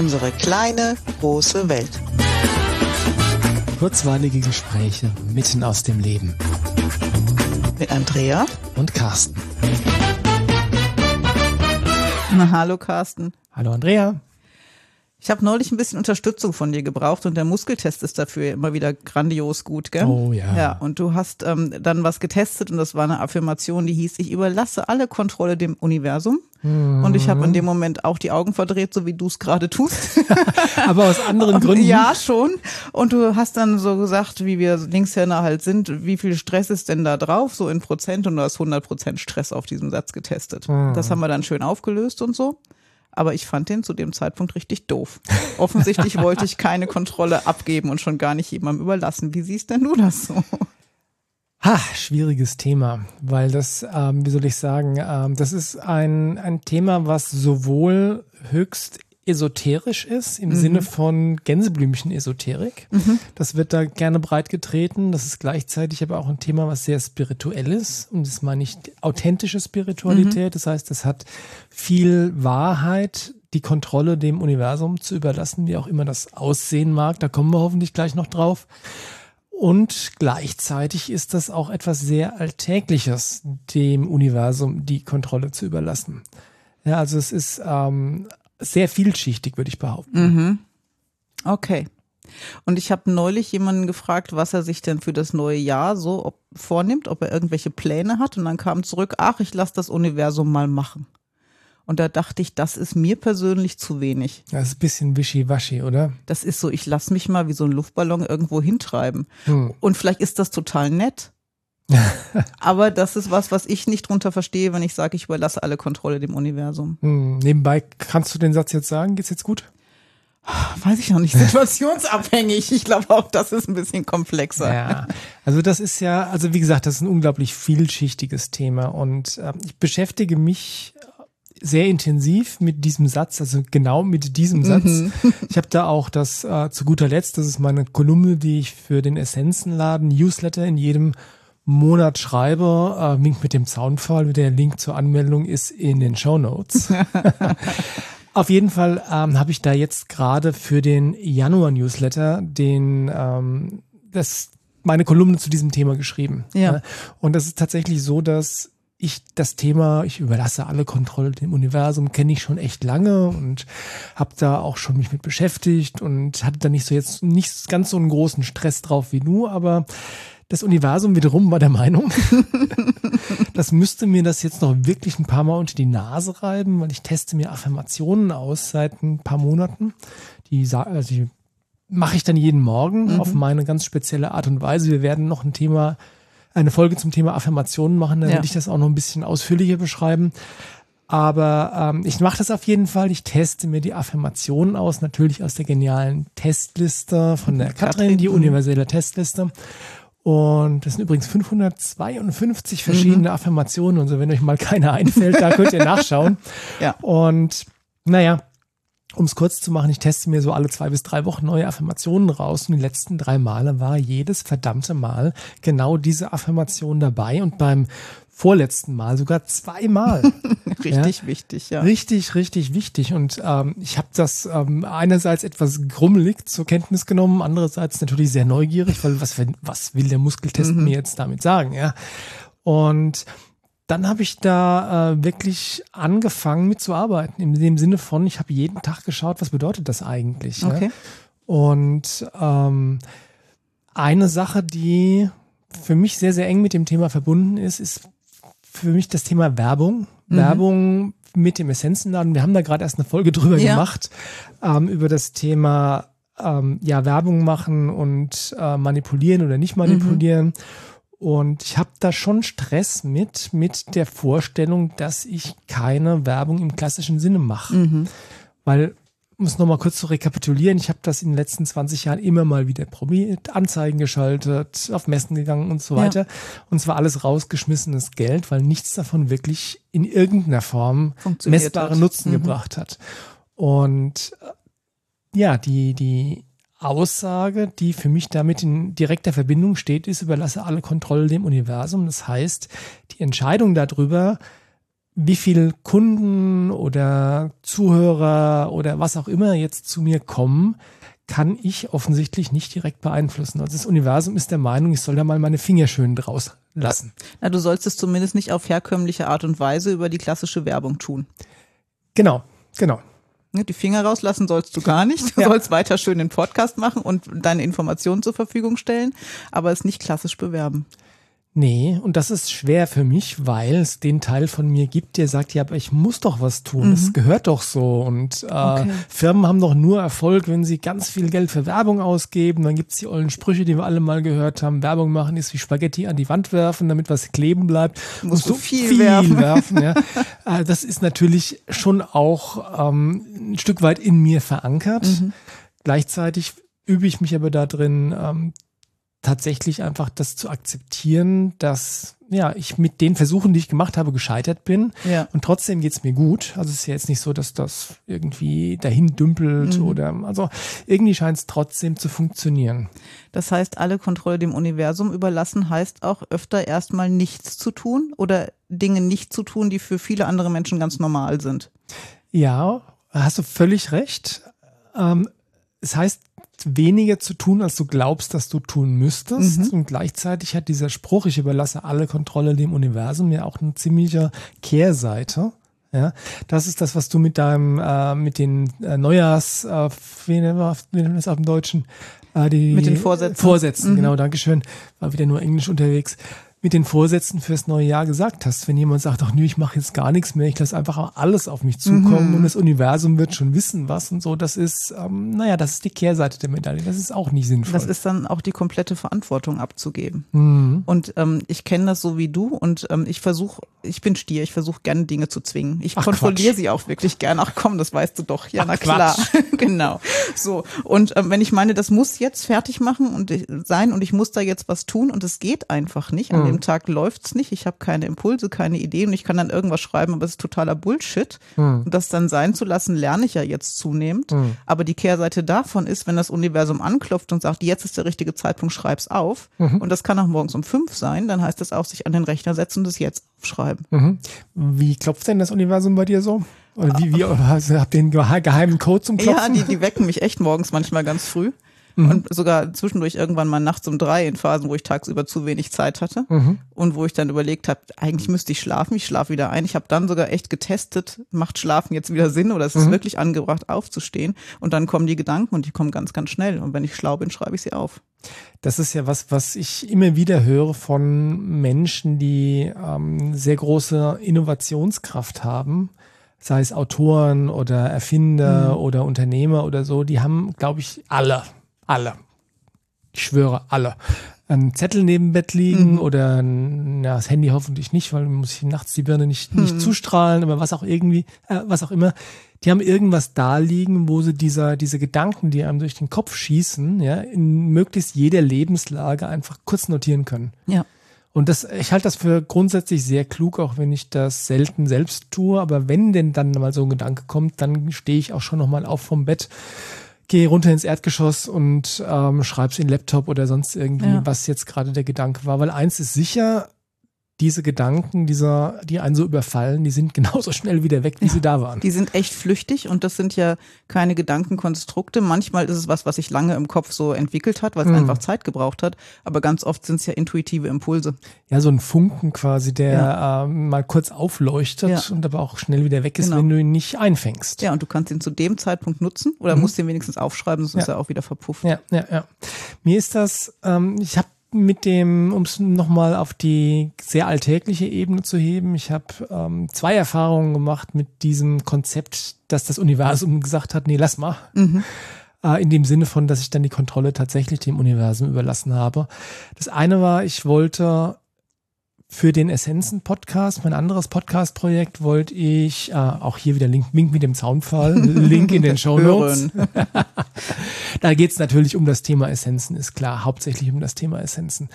Unsere kleine, große Welt. Kurzweilige Gespräche mitten aus dem Leben. Mit Andrea und Carsten. Na, hallo Carsten. Hallo Andrea. Ich habe neulich ein bisschen Unterstützung von dir gebraucht und der Muskeltest ist dafür immer wieder grandios gut, gell? Oh ja. Ja, und du hast ähm, dann was getestet und das war eine Affirmation, die hieß, ich überlasse alle Kontrolle dem Universum. Mhm. Und ich habe in dem Moment auch die Augen verdreht, so wie du es gerade tust. Aber aus anderen Gründen. Ja, schon. Und du hast dann so gesagt, wie wir Linkshänder halt sind, wie viel Stress ist denn da drauf, so in Prozent und du hast 100 Prozent Stress auf diesem Satz getestet. Mhm. Das haben wir dann schön aufgelöst und so aber ich fand den zu dem Zeitpunkt richtig doof. Offensichtlich wollte ich keine Kontrolle abgeben und schon gar nicht jemandem überlassen. Wie siehst denn du das so? Ha, schwieriges Thema, weil das, ähm, wie soll ich sagen, ähm, das ist ein, ein Thema, was sowohl höchst esoterisch ist, im mhm. Sinne von Gänseblümchen-Esoterik. Mhm. Das wird da gerne breit getreten. Das ist gleichzeitig aber auch ein Thema, was sehr spirituell ist. Und das meine ich authentische Spiritualität. Mhm. Das heißt, es hat viel Wahrheit, die Kontrolle dem Universum zu überlassen, wie auch immer das aussehen mag. Da kommen wir hoffentlich gleich noch drauf. Und gleichzeitig ist das auch etwas sehr Alltägliches, dem Universum die Kontrolle zu überlassen. Ja, also es ist ähm, sehr vielschichtig, würde ich behaupten. Mhm. Okay. Und ich habe neulich jemanden gefragt, was er sich denn für das neue Jahr so ob, vornimmt, ob er irgendwelche Pläne hat. Und dann kam zurück, ach, ich lasse das Universum mal machen. Und da dachte ich, das ist mir persönlich zu wenig. Das ist ein bisschen wischiwaschi, oder? Das ist so, ich lasse mich mal wie so ein Luftballon irgendwo hintreiben. Hm. Und vielleicht ist das total nett. Aber das ist was, was ich nicht drunter verstehe, wenn ich sage, ich überlasse alle Kontrolle dem Universum. Hm, nebenbei, kannst du den Satz jetzt sagen? Geht's jetzt gut? Weiß ich noch nicht, situationsabhängig. Ich glaube auch, das ist ein bisschen komplexer. Ja, also das ist ja, also wie gesagt, das ist ein unglaublich vielschichtiges Thema und äh, ich beschäftige mich sehr intensiv mit diesem Satz, also genau mit diesem Satz. Mhm. Ich habe da auch das äh, zu guter Letzt, das ist meine Kolumne, die ich für den Essenzenladen Newsletter in jedem Monat schreibe, äh, Link mit dem Zaunpfahl, der Link zur Anmeldung ist in den Show Notes. Auf jeden Fall ähm, habe ich da jetzt gerade für den Januar-Newsletter den ähm, das meine Kolumne zu diesem Thema geschrieben. Ja. Und das ist tatsächlich so, dass ich das Thema, ich überlasse alle Kontrolle dem Universum, kenne ich schon echt lange und habe da auch schon mich mit beschäftigt und hatte da nicht so jetzt nicht ganz so einen großen Stress drauf wie du, aber das Universum wiederum war der Meinung, das müsste mir das jetzt noch wirklich ein paar Mal unter die Nase reiben, weil ich teste mir Affirmationen aus seit ein paar Monaten. Die, also die mache ich dann jeden Morgen mhm. auf meine ganz spezielle Art und Weise. Wir werden noch ein Thema, eine Folge zum Thema Affirmationen machen, dann ja. werde ich das auch noch ein bisschen ausführlicher beschreiben. Aber ähm, ich mache das auf jeden Fall. Ich teste mir die Affirmationen aus, natürlich aus der genialen Testliste von der Katrin, die universelle Testliste. Und das sind übrigens 552 verschiedene mhm. Affirmationen und so. Wenn euch mal keine einfällt, da könnt ihr nachschauen. Ja. Und naja, um es kurz zu machen, ich teste mir so alle zwei bis drei Wochen neue Affirmationen raus. Und die letzten drei Male war jedes verdammte Mal genau diese Affirmation dabei. Und beim vorletzten Mal sogar zweimal. richtig ja? wichtig, ja. Richtig, richtig wichtig. Und ähm, ich habe das ähm, einerseits etwas grummelig zur Kenntnis genommen, andererseits natürlich sehr neugierig, weil was, was will der Muskeltest mhm. mir jetzt damit sagen, ja? Und dann habe ich da äh, wirklich angefangen mitzuarbeiten, in dem Sinne von, ich habe jeden Tag geschaut, was bedeutet das eigentlich. Okay. Ja? Und ähm, eine Sache, die für mich sehr, sehr eng mit dem Thema verbunden ist, ist für mich das Thema Werbung. Mhm. Werbung mit dem Essenzenladen. Wir haben da gerade erst eine Folge drüber ja. gemacht, ähm, über das Thema ähm, ja, Werbung machen und äh, manipulieren oder nicht manipulieren. Mhm. Und ich habe da schon Stress mit, mit der Vorstellung, dass ich keine Werbung im klassischen Sinne mache. Mhm. Weil um es nochmal kurz zu rekapitulieren, ich habe das in den letzten 20 Jahren immer mal wieder probiert, Anzeigen geschaltet, auf Messen gegangen und so weiter. Ja. Und zwar alles rausgeschmissenes Geld, weil nichts davon wirklich in irgendeiner Form messbare hat. Nutzen mhm. gebracht hat. Und äh, ja, die, die Aussage, die für mich damit in direkter Verbindung steht, ist, überlasse alle Kontrolle dem Universum. Das heißt, die Entscheidung darüber, wie viel Kunden oder Zuhörer oder was auch immer jetzt zu mir kommen, kann ich offensichtlich nicht direkt beeinflussen. Also das Universum ist der Meinung, ich soll da mal meine Finger schön draus lassen. Na, du sollst es zumindest nicht auf herkömmliche Art und Weise über die klassische Werbung tun. Genau, genau. Ne, die Finger rauslassen sollst du gar nicht. Du ja. sollst weiter schön den Podcast machen und deine Informationen zur Verfügung stellen, aber es nicht klassisch bewerben. Nee, und das ist schwer für mich, weil es den Teil von mir gibt, der sagt, ja, aber ich muss doch was tun. Es mhm. gehört doch so. Und äh, okay. Firmen haben doch nur Erfolg, wenn sie ganz viel Geld für Werbung ausgeben. Dann gibt's die ollen Sprüche, die wir alle mal gehört haben. Werbung machen ist wie Spaghetti an die Wand werfen, damit was kleben bleibt. Musst du viel, viel werfen. werfen ja. äh, das ist natürlich schon auch ähm, ein Stück weit in mir verankert. Mhm. Gleichzeitig übe ich mich aber da drin, ähm, tatsächlich einfach das zu akzeptieren, dass ja, ich mit den Versuchen, die ich gemacht habe, gescheitert bin. Ja. Und trotzdem geht's mir gut. Also es ist ja jetzt nicht so, dass das irgendwie dahin dümpelt mhm. oder also irgendwie scheint es trotzdem zu funktionieren. Das heißt, alle Kontrolle dem Universum überlassen heißt auch öfter erstmal nichts zu tun oder Dinge nicht zu tun, die für viele andere Menschen ganz normal sind. Ja, hast du völlig recht. Ähm, es heißt weniger zu tun, als du glaubst, dass du tun müsstest. Mhm. Und gleichzeitig hat dieser Spruch, ich überlasse alle Kontrolle dem Universum, ja auch eine ziemliche Kehrseite. Ja, das ist das, was du mit deinem, äh, mit den äh, Neujahrs, äh, wie wir das auf dem Deutschen? Äh, die mit den Vorsätzen. Vorsätzen, mhm. genau, Dankeschön. War wieder nur Englisch unterwegs mit den Vorsätzen fürs neue Jahr gesagt hast. Wenn jemand sagt, ach nö, ich mache jetzt gar nichts mehr, ich lasse einfach alles auf mich zukommen mhm. und das Universum wird schon wissen, was und so, das ist, ähm, naja, das ist die Kehrseite der Medaille. Das ist auch nicht sinnvoll. Das ist dann auch die komplette Verantwortung abzugeben. Mhm. Und ähm, ich kenne das so wie du und ähm, ich versuche, ich bin Stier, ich versuche gerne Dinge zu zwingen. Ich kontrolliere sie auch wirklich gerne. Ach komm, das weißt du doch. Ja, ach, na klar. genau. So. Und ähm, wenn ich meine, das muss jetzt fertig machen und sein und ich muss da jetzt was tun und es geht einfach nicht. Mhm dem Tag läuft's nicht, ich habe keine Impulse, keine Ideen und ich kann dann irgendwas schreiben, aber es ist totaler Bullshit. Mhm. Und das dann sein zu lassen, lerne ich ja jetzt zunehmend. Mhm. Aber die Kehrseite davon ist, wenn das Universum anklopft und sagt, jetzt ist der richtige Zeitpunkt, schreib's auf. Mhm. Und das kann auch morgens um fünf sein, dann heißt es auch, sich an den Rechner setzen und es jetzt aufschreiben. Mhm. Wie klopft denn das Universum bei dir so? Oder wie, wie also habt ihr einen geheimen Code zum Klopfen? Ja, die, die wecken mich echt morgens manchmal ganz früh. Mhm. Und sogar zwischendurch irgendwann mal nachts um drei in Phasen, wo ich tagsüber zu wenig Zeit hatte mhm. und wo ich dann überlegt habe, eigentlich müsste ich schlafen, ich schlafe wieder ein. Ich habe dann sogar echt getestet, macht Schlafen jetzt wieder Sinn oder ist es mhm. wirklich angebracht, aufzustehen? Und dann kommen die Gedanken und die kommen ganz, ganz schnell. Und wenn ich schlau bin, schreibe ich sie auf. Das ist ja was, was ich immer wieder höre von Menschen, die ähm, sehr große Innovationskraft haben sei es Autoren oder Erfinder mhm. oder Unternehmer oder so, die haben, glaube ich, alle alle. Ich schwöre, alle. Ein Zettel neben Bett liegen mhm. oder ein, ja, das Handy hoffentlich nicht, weil muss ich nachts die Birne nicht, nicht mhm. zustrahlen, aber was auch irgendwie, äh, was auch immer. Die haben irgendwas da liegen, wo sie dieser, diese Gedanken, die einem durch den Kopf schießen, ja, in möglichst jeder Lebenslage einfach kurz notieren können. Ja. Und das, ich halte das für grundsätzlich sehr klug, auch wenn ich das selten selbst tue. Aber wenn denn dann mal so ein Gedanke kommt, dann stehe ich auch schon nochmal auf vom Bett gehe runter ins Erdgeschoss und ähm, schreib's in den Laptop oder sonst irgendwie, ja. was jetzt gerade der Gedanke war. Weil eins ist sicher, diese Gedanken, dieser, die einen so überfallen, die sind genauso schnell wieder weg, wie ja, sie da waren. Die sind echt flüchtig und das sind ja keine Gedankenkonstrukte. Manchmal ist es was, was sich lange im Kopf so entwickelt hat, weil es mhm. einfach Zeit gebraucht hat. Aber ganz oft sind es ja intuitive Impulse. Ja, so ein Funken quasi, der ja. äh, mal kurz aufleuchtet ja. und aber auch schnell wieder weg ist, genau. wenn du ihn nicht einfängst. Ja, und du kannst ihn zu dem Zeitpunkt nutzen oder mhm. musst ihn wenigstens aufschreiben, sonst ist er auch wieder verpufft. Ja, ja, ja. Mir ist das, ähm, ich habe mit dem, um es nochmal auf die sehr alltägliche Ebene zu heben, ich habe ähm, zwei Erfahrungen gemacht mit diesem Konzept, dass das Universum gesagt hat, nee, lass mal. Mhm. Äh, in dem Sinne von, dass ich dann die Kontrolle tatsächlich dem Universum überlassen habe. Das eine war, ich wollte für den Essenzen-Podcast, mein anderes Podcast-Projekt, wollte ich, äh, auch hier wieder Link, Link mit dem Zaunfall, Link in den Show Notes. da geht es natürlich um das Thema Essenzen, ist klar, hauptsächlich um das Thema Essenzen.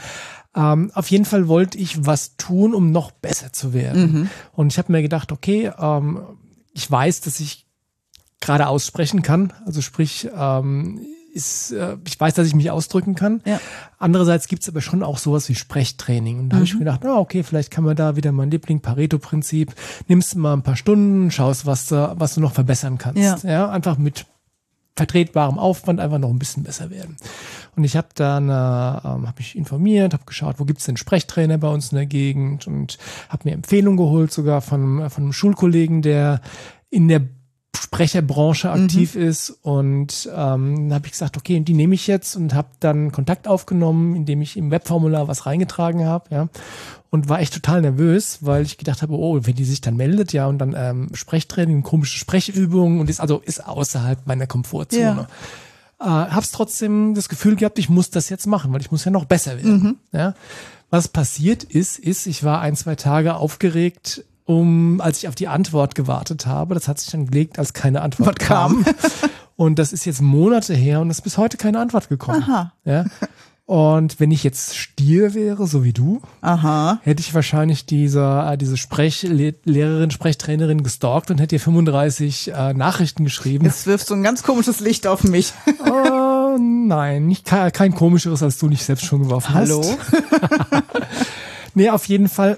Ähm, auf jeden Fall wollte ich was tun, um noch besser zu werden. Mhm. Und ich habe mir gedacht, okay, ähm, ich weiß, dass ich gerade aussprechen kann, also sprich, ähm, ist, äh, ich weiß, dass ich mich ausdrücken kann. Ja. Andererseits gibt's aber schon auch sowas wie Sprechtraining. Und da habe ich mir gedacht, na, okay, vielleicht kann man da wieder mein Liebling Pareto-Prinzip, nimmst mal ein paar Stunden, schaust, was du, was du noch verbessern kannst. Ja. ja einfach mit vertretbarem Aufwand einfach noch ein bisschen besser werden. Und ich habe dann äh, ähm, hab mich informiert, habe geschaut, wo gibt's denn Sprechtrainer bei uns in der Gegend und habe mir Empfehlungen geholt sogar von, äh, von einem Schulkollegen, der in der Sprecherbranche aktiv ist und ähm, habe ich gesagt, okay, die nehme ich jetzt und habe dann Kontakt aufgenommen, indem ich im Webformular was reingetragen habe, ja, und war echt total nervös, weil ich gedacht habe, oh, wenn die sich dann meldet, ja, und dann ähm, Sprechtraining, komische Sprechübungen und ist also ist außerhalb meiner Komfortzone. Äh, hab's trotzdem das Gefühl gehabt, ich muss das jetzt machen, weil ich muss ja noch besser werden. Ja. Was passiert ist, ist, ich war ein, zwei Tage aufgeregt, um, als ich auf die Antwort gewartet habe. Das hat sich dann gelegt, als keine Antwort kam. Und das ist jetzt Monate her und es ist bis heute keine Antwort gekommen. Aha. Ja. Und wenn ich jetzt Stier wäre, so wie du, Aha. hätte ich wahrscheinlich diese, äh, diese Sprechlehrerin, Sprechtrainerin gestalkt und hätte ihr 35 äh, Nachrichten geschrieben. Jetzt wirfst du ein ganz komisches Licht auf mich. äh, nein, nicht, kein, komischeres, als du nicht selbst schon geworfen Hallo? hast. Nee, auf jeden Fall.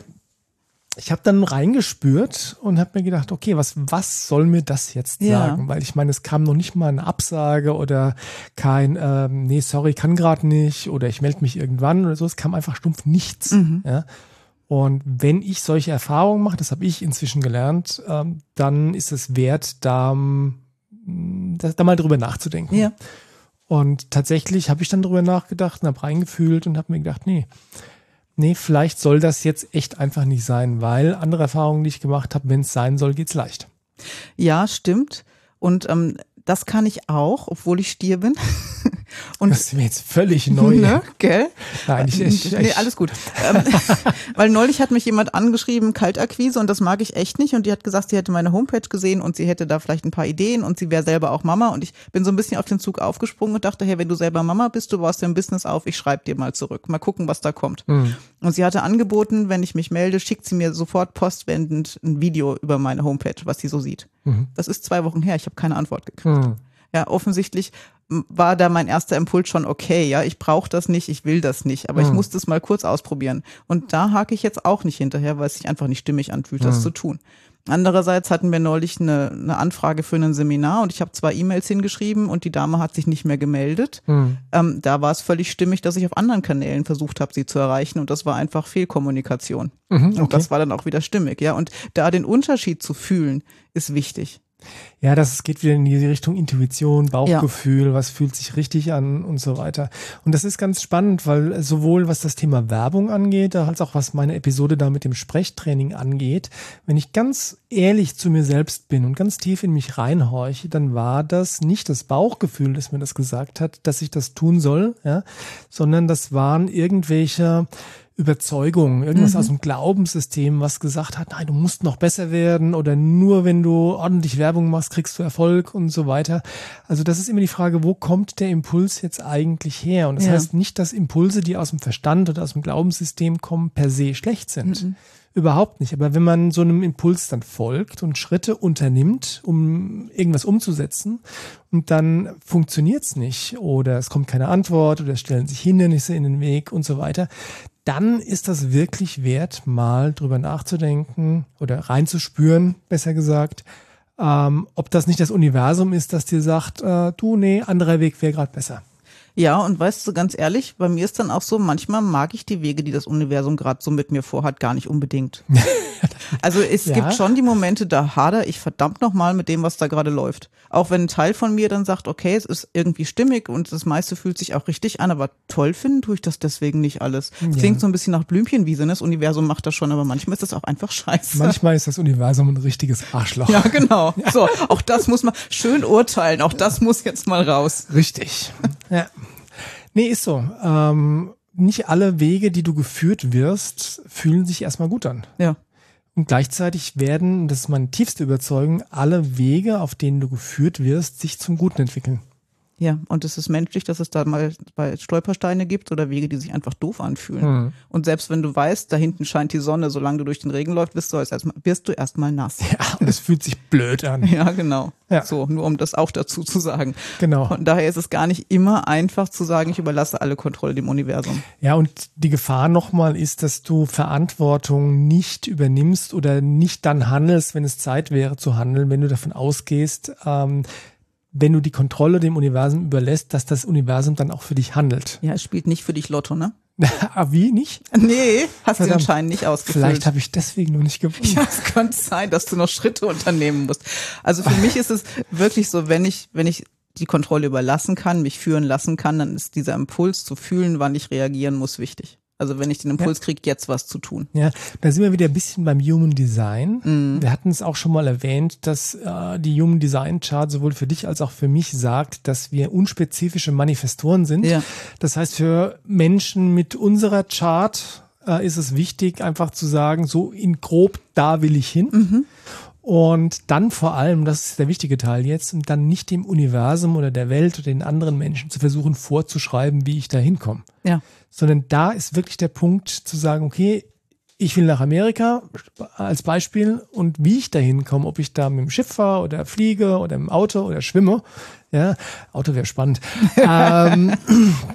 Ich habe dann reingespürt und habe mir gedacht, okay, was, was soll mir das jetzt Ja. sagen? Weil ich meine, es kam noch nicht mal eine Absage oder kein, ähm, nee, sorry, kann gerade nicht oder ich melde mich irgendwann oder so. Es kam einfach stumpf nichts. Ja? Und wenn ich solche Erfahrungen mache, das habe ich inzwischen gelernt, ähm, dann ist es wert, da, da, da mal drüber nachzudenken. Ja. Und tatsächlich habe ich dann drüber nachgedacht und habe reingefühlt und habe mir gedacht, nee, nee, vielleicht soll das jetzt echt einfach nicht sein, weil andere Erfahrungen, die ich gemacht habe, wenn es sein soll, geht's leicht. Ja, stimmt. Und ähm, das kann ich auch, obwohl ich Stier bin. Und Das ist mir jetzt völlig neu. Ne? Gell? Nein, ich, ich, nee, alles gut. Ähm, weil neulich hat mich jemand angeschrieben, Kaltakquise, und das mag ich echt nicht. Und die hat gesagt, sie hätte meine Homepage gesehen und sie hätte da vielleicht ein paar Ideen und sie wäre selber auch Mama. Und ich bin so ein bisschen auf den Zug aufgesprungen und dachte, hey, wenn du selber Mama bist, du baust dein Business auf, ich schreibe dir mal zurück. Mal gucken, was da kommt. Hm. Und sie hatte angeboten, wenn ich mich melde, schickt sie mir sofort postwendend ein Video über meine Homepage, was sie so sieht. Das ist zwei Wochen her, ich habe keine Antwort gekriegt. Hm. Ja, offensichtlich war da mein erster Impuls schon okay, ja, ich brauche das nicht, ich will das nicht, aber ich muss das mal kurz ausprobieren. Und da hake ich jetzt auch nicht hinterher, weil es sich einfach nicht stimmig anfühlt, das zu tun. Andererseits hatten wir neulich eine, eine Anfrage für ein Seminar und ich habe zwei E-Mails hingeschrieben und die Dame hat sich nicht mehr gemeldet. Ähm, da war es völlig stimmig, dass ich auf anderen Kanälen versucht habe, sie zu erreichen und das war einfach Fehlkommunikation. Mhm, Und das war dann auch wieder stimmig, ja. Und da den Unterschied zu fühlen, ist wichtig. Ja, das geht wieder in die Richtung Intuition, Bauchgefühl, was fühlt sich richtig an und so weiter. Und das ist ganz spannend, weil sowohl was das Thema Werbung angeht, als auch was meine Episode da mit dem Sprechtraining angeht, wenn ich ganz ehrlich zu mir selbst bin und ganz tief in mich reinhorche, dann war das nicht das Bauchgefühl, das mir das gesagt hat, dass ich das tun soll, ja, sondern das waren irgendwelche Überzeugung, irgendwas aus dem Glaubenssystem, was gesagt hat, nein, du musst noch besser werden oder nur wenn du ordentlich Werbung machst, kriegst du Erfolg und so weiter. Also das ist immer die Frage, wo kommt der Impuls jetzt eigentlich her? Und das Ja. heißt nicht, dass Impulse, die aus dem Verstand oder aus dem Glaubenssystem kommen, per se schlecht sind. Überhaupt nicht. Aber wenn man so einem Impuls dann folgt und Schritte unternimmt, um irgendwas umzusetzen, und dann funktioniert's nicht oder es kommt keine Antwort oder es stellen sich Hindernisse in den Weg und so weiter, dann ist das wirklich wert, mal drüber nachzudenken oder reinzuspüren, besser gesagt, ähm, ob das nicht das Universum ist, das dir sagt, äh, du, nee, anderer Weg wäre gerade besser. Ja, und weißt du, ganz ehrlich, bei mir ist dann auch so, manchmal mag ich die Wege, die das Universum gerade so mit mir vorhat, gar nicht unbedingt. Also es Ja. gibt schon die Momente, da hader ich verdammt nochmal mit dem, was da gerade läuft. Auch wenn ein Teil von mir dann sagt, okay, es ist irgendwie stimmig und das meiste fühlt sich auch richtig an, aber toll finden tue ich das deswegen nicht alles. Ja. Klingt so ein bisschen nach Blümchenwiese, ne? das Universum macht das schon, aber manchmal ist das auch einfach scheiße. Manchmal ist das Universum ein richtiges Arschloch. ja, genau. So, auch das muss man schön urteilen, auch das muss jetzt mal raus. Richtig. Ja. Nee, ist so. Ähm, nicht alle Wege, die du geführt wirst, fühlen sich erstmal gut an. Ja. Und gleichzeitig werden, das ist meine tiefste Überzeugung, alle Wege, auf denen du geführt wirst, sich zum Guten entwickeln. Ja, und es ist menschlich, dass es da mal bei Stolpersteine gibt oder Wege, die sich einfach doof anfühlen. Hm. Und selbst wenn du weißt, da hinten scheint die Sonne, solange du durch den Regen läufst, wirst du erstmal wirst du erstmal nass. Ja, und es fühlt sich blöd an. Ja, genau. Ja. So, nur um das auch dazu zu sagen. Genau. Von daher ist es gar nicht immer einfach zu sagen, ich überlasse alle Kontrolle dem Universum. Ja, und die Gefahr nochmal ist, dass du Verantwortung nicht übernimmst oder nicht dann handelst, wenn es Zeit wäre zu handeln, wenn du davon ausgehst, ähm, wenn du die Kontrolle dem Universum überlässt, dass das Universum dann auch für dich handelt. Ja, es spielt nicht für dich Lotto, ne? ah, wie nicht? Nee, hast Verdammt. den Schein nicht ausgefüllt. Vielleicht habe ich deswegen noch nicht gewonnen. Ja, es könnte sein, dass du noch Schritte unternehmen musst. Also für mich ist es wirklich so, wenn ich, wenn ich die Kontrolle überlassen kann, mich führen lassen kann, dann ist dieser Impuls zu fühlen, wann ich reagieren muss, wichtig. Also wenn ich den Impuls kriege, jetzt was zu tun. Ja, da sind wir wieder ein bisschen beim Human Design. Mhm. Wir hatten es auch schon mal erwähnt, dass äh, die Human Design Chart sowohl für dich als auch für mich sagt, dass wir unspezifische Manifestoren sind. Ja. Das heißt, für Menschen mit unserer Chart äh, ist es wichtig, einfach zu sagen, so in grob, da will ich hin. Mhm. Und dann vor allem, das ist der wichtige Teil jetzt, und dann nicht dem Universum oder der Welt oder den anderen Menschen zu versuchen vorzuschreiben, wie ich da hinkomme. Ja. sondern da ist wirklich der Punkt zu sagen, okay, ich will nach Amerika als Beispiel und wie ich da hinkomme, ob ich da mit dem Schiff fahre oder fliege oder im Auto oder schwimme, ja, Auto wäre spannend, ähm,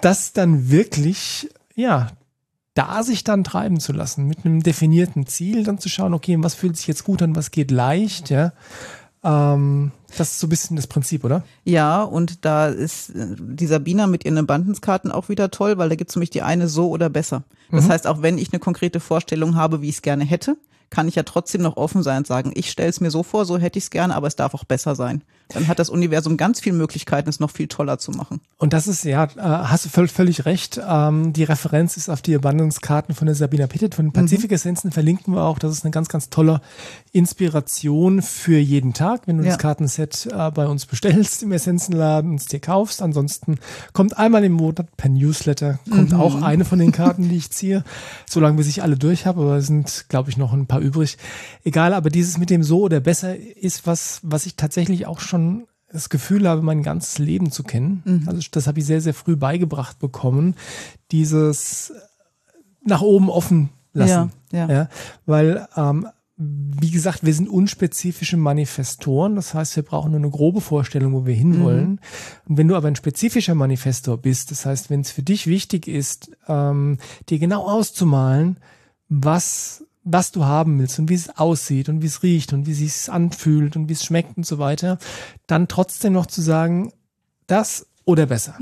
das dann wirklich, ja, da sich dann treiben zu lassen, mit einem definierten Ziel, dann zu schauen, okay, was fühlt sich jetzt gut an, was geht leicht, ja, ähm, das ist so ein bisschen das Prinzip, oder? Ja, und da ist äh, die Sabina mit ihren Abundance-Karten auch wieder toll, weil da gibt's nämlich die eine so oder besser. Das heißt, auch wenn ich eine konkrete Vorstellung habe, wie ich es gerne hätte, kann ich ja trotzdem noch offen sein und sagen, ich stelle es mir so vor, so hätte ich es gerne, aber es darf auch besser sein. Dann hat das Universum ganz viele Möglichkeiten, es noch viel toller zu machen. Und das ist, ja, äh, hast du völ völlig recht. Ähm, die Referenz ist auf die Abundance-Karten von der Sabina Pettit von den Pazifik-Essenzen. Verlinken wir auch. Das ist eine ganz, ganz tolle Inspiration für jeden Tag, wenn du Ja. das Kartenset äh, bei uns bestellst im Essenzenladen und es dir kaufst. Ansonsten kommt einmal im Monat per Newsletter kommt auch eine von den Karten, die ich ziehe. Solange bis ich alle durch habe, aber es sind, glaube ich, noch ein paar übrig. Egal, aber dieses mit dem so oder besser ist was, was ich tatsächlich auch schon das Gefühl habe, mein ganzes Leben zu kennen. Also das habe ich sehr, sehr früh beigebracht bekommen. Dieses nach oben offen lassen. Ja, ja. weil, ähm, wie gesagt, wir sind unspezifische Manifestoren. Das heißt, wir brauchen nur eine grobe Vorstellung, wo wir hinwollen. Und wenn du aber ein spezifischer Manifestor bist, das heißt, wenn es für dich wichtig ist, ähm, dir genau auszumalen, was was du haben willst und wie es aussieht und wie es riecht und wie es sich anfühlt und wie es schmeckt und so weiter, dann trotzdem noch zu sagen, das oder besser.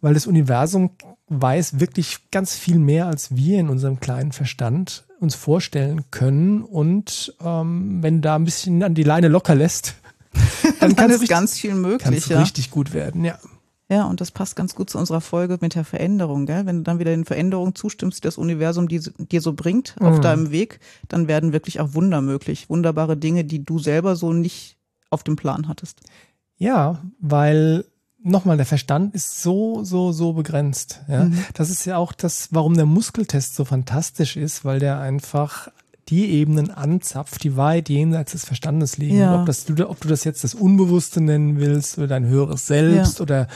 Weil das Universum weiß wirklich ganz viel mehr, als wir in unserem kleinen Verstand uns vorstellen können. Und ähm, wenn du da ein bisschen an die Leine locker lässt, dann Dann kann es ganz viel möglich. kann's Ja. richtig gut werden. Ja. Ja, und das passt ganz gut zu unserer Folge mit der Veränderung. Gell? Wenn du dann wieder den Veränderungen zustimmst, die das Universum dir so bringt auf deinem Weg, dann werden wirklich auch Wunder möglich. Wunderbare Dinge, die du selber so nicht auf dem Plan hattest. Ja, weil nochmal, der Verstand ist so, so, so begrenzt. Ja? Das ist ja auch das, warum der Muskeltest so fantastisch ist, weil der einfach die Ebenen anzapft, die weit jenseits des Verstandes liegen. Ja. Ob, das, du, ob du das jetzt das Unbewusste nennen willst oder dein höheres Selbst oder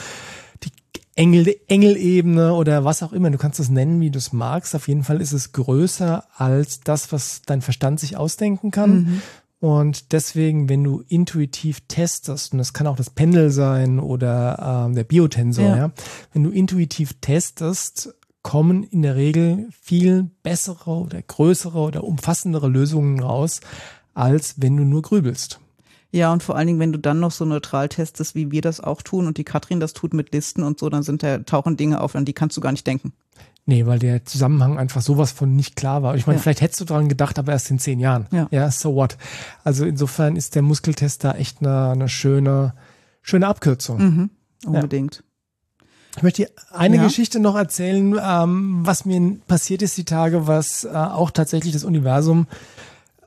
die Engel, Engelebene oder was auch immer. Du kannst es nennen, wie du es magst. Auf jeden Fall ist es größer als das, was dein Verstand sich ausdenken kann. Und deswegen, wenn du intuitiv testest, und das kann auch das Pendel sein oder ähm, der Biotensor, Ja. ja. wenn du intuitiv testest, kommen in der Regel viel bessere oder größere oder umfassendere Lösungen raus, als wenn du nur grübelst. Ja, und vor allen Dingen, wenn du dann noch so neutral testest, wie wir das auch tun und die Katrin das tut mit Listen und so, dann sind da tauchen Dinge auf, an die kannst du gar nicht denken. Nee, weil der Zusammenhang einfach sowas von nicht klar war. Ich meine, Ja. vielleicht hättest du dran gedacht, aber erst in zehn Jahren. Ja. ja, so what. Also insofern ist der Muskeltest da echt eine, eine schöne, schöne Abkürzung. Mhm, unbedingt. Ich möchte eine Ja. Geschichte noch erzählen, ähm, was mir passiert ist die Tage, was äh, auch tatsächlich das Universum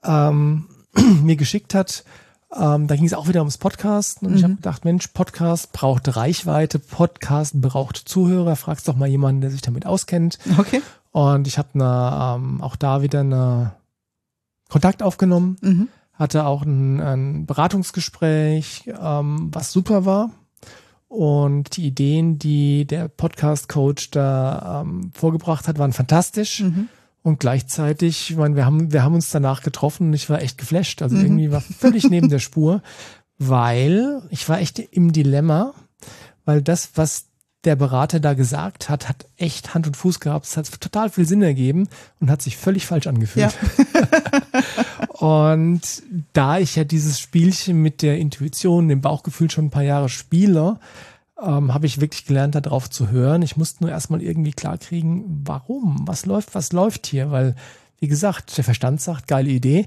ähm, mir geschickt hat. Ähm, da ging es auch wieder ums Podcast. Und ich habe gedacht, Mensch, Podcast braucht Reichweite, Podcast braucht Zuhörer. Fragst doch mal jemanden, der sich damit auskennt. Okay. Und ich habe ähm, auch da wieder eine Kontakt aufgenommen, Mhm. hatte auch ein, ein Beratungsgespräch, ähm, was super war. Und die Ideen, die der Podcast-Coach da ähm, vorgebracht hat, waren fantastisch. Mhm. Und gleichzeitig, ich meine, wir haben, wir haben uns danach getroffen und ich war echt geflasht. Also mhm. irgendwie war völlig neben der Spur, weil ich war echt im Dilemma, weil das, was der Berater da gesagt hat, hat echt Hand und Fuß gehabt. Es hat total viel Sinn ergeben und hat sich völlig falsch angefühlt. Ja. und da ich ja dieses Spielchen mit der Intuition, dem Bauchgefühl schon ein paar Jahre spiele, ähm, habe ich wirklich gelernt, darauf zu hören. Ich musste nur erstmal irgendwie klarkriegen, warum, was läuft, was läuft hier, weil, wie gesagt, der Verstand sagt, geile Idee.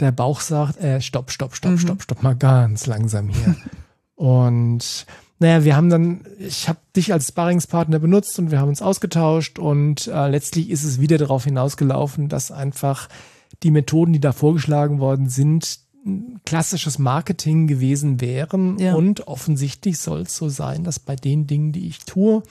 Der Bauch sagt, äh, stopp, stopp, stopp, mhm. stopp, stopp, mal ganz langsam hier. und naja, wir haben dann, ich habe dich als Sparringspartner benutzt und wir haben uns ausgetauscht und äh, letztlich ist es wieder darauf hinausgelaufen, dass einfach die Methoden, die da vorgeschlagen worden sind, klassisches Marketing gewesen wären ja. und offensichtlich soll es so sein, dass bei den Dingen, die ich tue,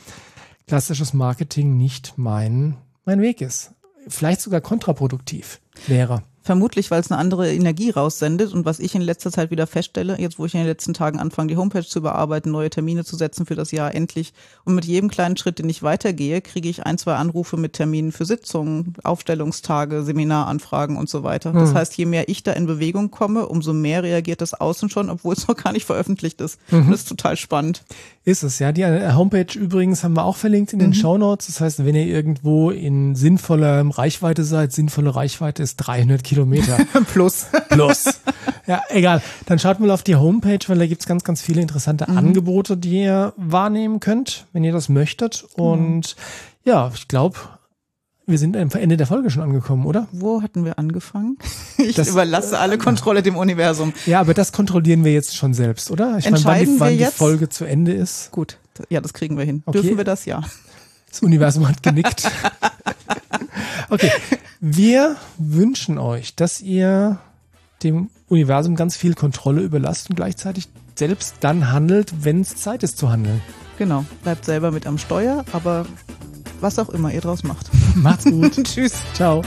klassisches Marketing nicht mein, mein Weg ist. Vielleicht sogar kontraproduktiv wäre. Vermutlich, weil es eine andere Energie raussendet. Und was ich in letzter Zeit wieder feststelle, jetzt wo ich in den letzten Tagen anfange, die Homepage zu überarbeiten, neue Termine zu setzen für das Jahr endlich. Und mit jedem kleinen Schritt, den ich weitergehe, kriege ich ein, zwei Anrufe mit Terminen für Sitzungen, Aufstellungstage, Seminaranfragen und so weiter. Das mhm. heißt, je mehr ich da in Bewegung komme, umso mehr reagiert das Außen schon, obwohl es noch gar nicht veröffentlicht ist. Mhm. Das ist total spannend. Ist es, ja. Die äh, Homepage übrigens haben wir auch verlinkt in den mhm. Show Notes. Das heißt, wenn ihr irgendwo in sinnvoller Reichweite seid, sinnvolle Reichweite ist 300 Kilometer. Plus. Plus. Ja, egal. Dann schaut mal auf die Homepage, weil da gibt's ganz, ganz viele interessante mhm. Angebote, die ihr wahrnehmen könnt, wenn ihr das möchtet. Und mhm. ja, ich glaube, wir sind am Ende der Folge schon angekommen, oder? Wo hatten wir angefangen? Ich das, überlasse alle Kontrolle dem Universum. Ja, aber das kontrollieren wir jetzt schon selbst, oder? Ich Entscheiden meine, wann, die, wann die Folge zu Ende ist. Gut, ja, das kriegen wir hin. Okay. Dürfen wir das? Ja. Das Universum hat genickt. okay, wir wünschen euch, dass ihr dem Universum ganz viel Kontrolle überlasst und gleichzeitig selbst dann handelt, wenn es Zeit ist zu handeln. Genau, bleibt selber mit am Steuer, aber was auch immer ihr draus macht. Macht's gut. Tschüss. Ciao.